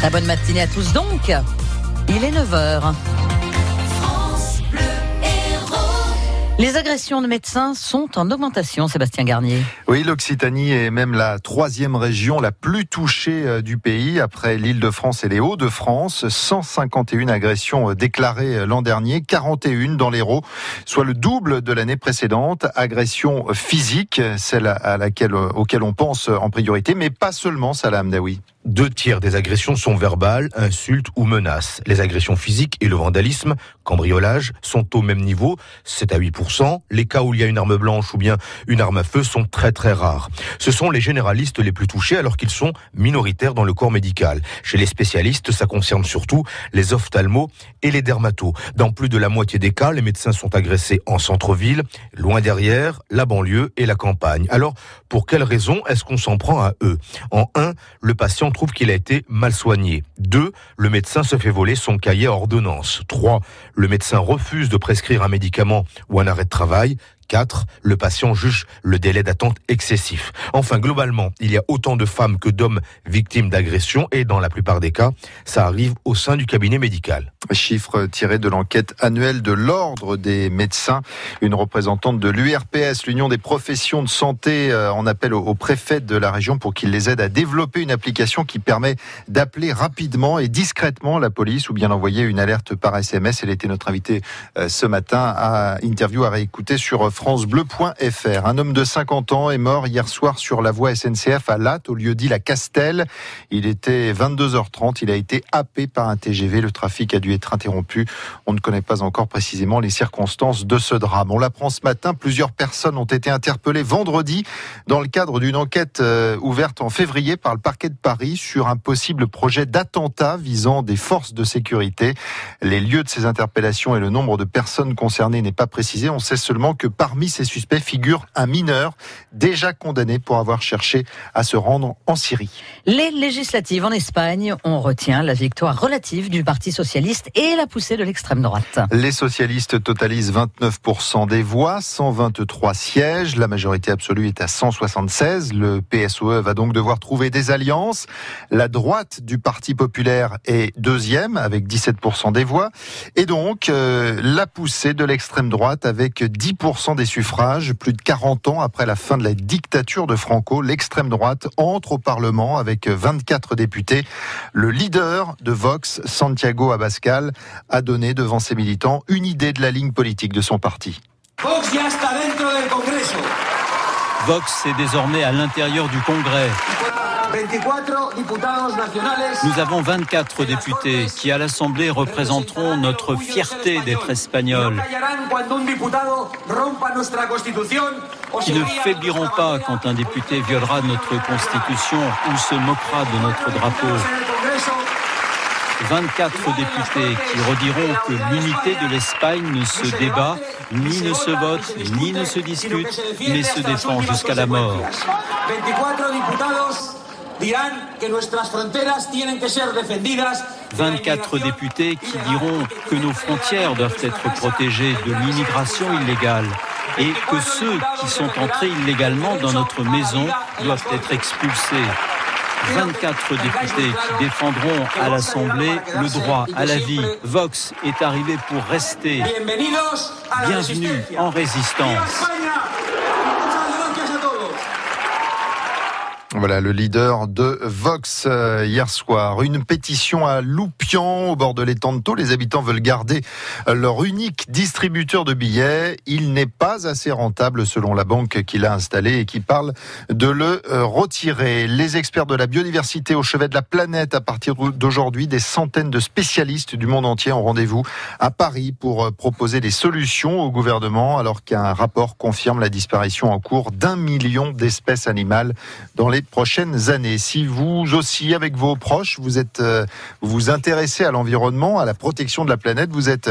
Très bonne matinée à tous donc. Il est 9h. Les agressions de médecins sont en augmentation, Sébastien Garnier. Oui, l'Occitanie est même la troisième région la plus touchée euh, du pays, après l'Île-de-France et les Hauts-de-France. 151 agressions euh, déclarées euh, l'an dernier, 41 dans l'Hérault, soit le double de l'année précédente. Agression physique, celle à laquelle, auquel on pense en priorité, mais pas seulement, Salam Daoui. Deux tiers des agressions sont verbales, insultes ou menaces. Les agressions physiques et le vandalisme, cambriolage, sont au même niveau, c'est à 8%. Les cas où il y a une arme blanche ou bien une arme à feu sont très très rares. Ce sont les généralistes les plus touchés alors qu'ils sont minoritaires dans le corps médical. Chez les spécialistes, ça concerne surtout les ophtalmos et les dermatos. Dans plus de la moitié des cas, les médecins sont agressés en centre-ville, loin derrière, la banlieue et la campagne. Alors, pour quelles raisons est-ce qu'on s'en prend à eux? En un, le patient trouve qu'il a été mal soigné. 2. Le médecin se fait voler son cahier à ordonnance. 3. Le médecin refuse de prescrire un médicament ou un arrêt de travail. 4, le patient juge le délai d'attente excessif. Enfin, globalement, il y a autant de femmes que d'hommes victimes d'agressions et dans la plupart des cas, ça arrive au sein du cabinet médical. Chiffre tiré de l'enquête annuelle de l'Ordre des médecins. Une représentante de l'URPS, l'Union des professions de santé, euh, en appelle au préfet de la région pour qu'il les aide à développer une application qui permet d'appeler rapidement et discrètement la police ou bien d'envoyer une alerte par SMS. Elle était notre invitée euh, ce matin à interview à réécouter sur francebleu.fr. Un homme de 50 ans est mort hier soir sur la voie SNCF à Latte, au lieu dit la Castel. Il était 22h30. Il a été happé par un TGV. Le trafic a dû être interrompu. On ne connaît pas encore précisément les circonstances de ce drame. On l'apprend ce matin. Plusieurs personnes ont été interpellées vendredi dans le cadre d'une enquête euh, ouverte en février par le parquet de Paris sur un possible projet d'attentat visant des forces de sécurité. Les lieux de ces interpellations et le nombre de personnes concernées n'est pas précisé. On sait seulement que parmi ces suspects figure un mineur déjà condamné pour avoir cherché à se rendre en Syrie. Les législatives en Espagne, on retient la victoire relative du Parti socialiste et la poussée de l'extrême droite. Les socialistes totalisent 29% des voix, 123 sièges. La majorité absolue est à 176. Le PSOE va donc devoir trouver des alliances. La droite du Parti populaire est deuxième avec 17% des voix. Et donc, euh, la poussée de l'extrême droite avec 10% des suffrages. Plus de 40 ans après la fin de la dictature de Franco, l'extrême droite entre au Parlement avec 24 députés. Le leader de Vox, Santiago Abascal, a donné devant ses militants une idée de la ligne politique de son parti. Vox est désormais à l'intérieur du Congrès. Nous avons 24 députés qui à l'Assemblée représenteront notre fierté d'être espagnols, qui ne faibliront pas quand un député violera notre Constitution ou se moquera de notre drapeau. 24 députés qui rediront que l'unité de l'Espagne ne se débat, ni ne se vote, ni ne se discute, mais se défend jusqu'à la mort. 24 députés qui diront que nos frontières doivent être protégées de l'immigration illégale et que ceux qui sont entrés illégalement dans notre maison doivent être expulsés. 24 députés qui défendront à l'Assemblée le droit à la vie. Vox est arrivé pour rester. Bienvenue en résistance. Voilà le leader de Vox euh, hier soir. Une pétition à Loupian au bord de l'étang de Les habitants veulent garder leur unique distributeur de billets. Il n'est pas assez rentable selon la banque qui l'a installé et qui parle de le euh, retirer. Les experts de la biodiversité au chevet de la planète à partir d'aujourd'hui, des centaines de spécialistes du monde entier ont rendez-vous à Paris pour euh, proposer des solutions au gouvernement alors qu'un rapport confirme la disparition en cours d'un million d'espèces animales dans les prochaines années. Si vous aussi, avec vos proches, vous êtes, euh, vous, vous intéressez à l'environnement, à la protection de la planète, vous êtes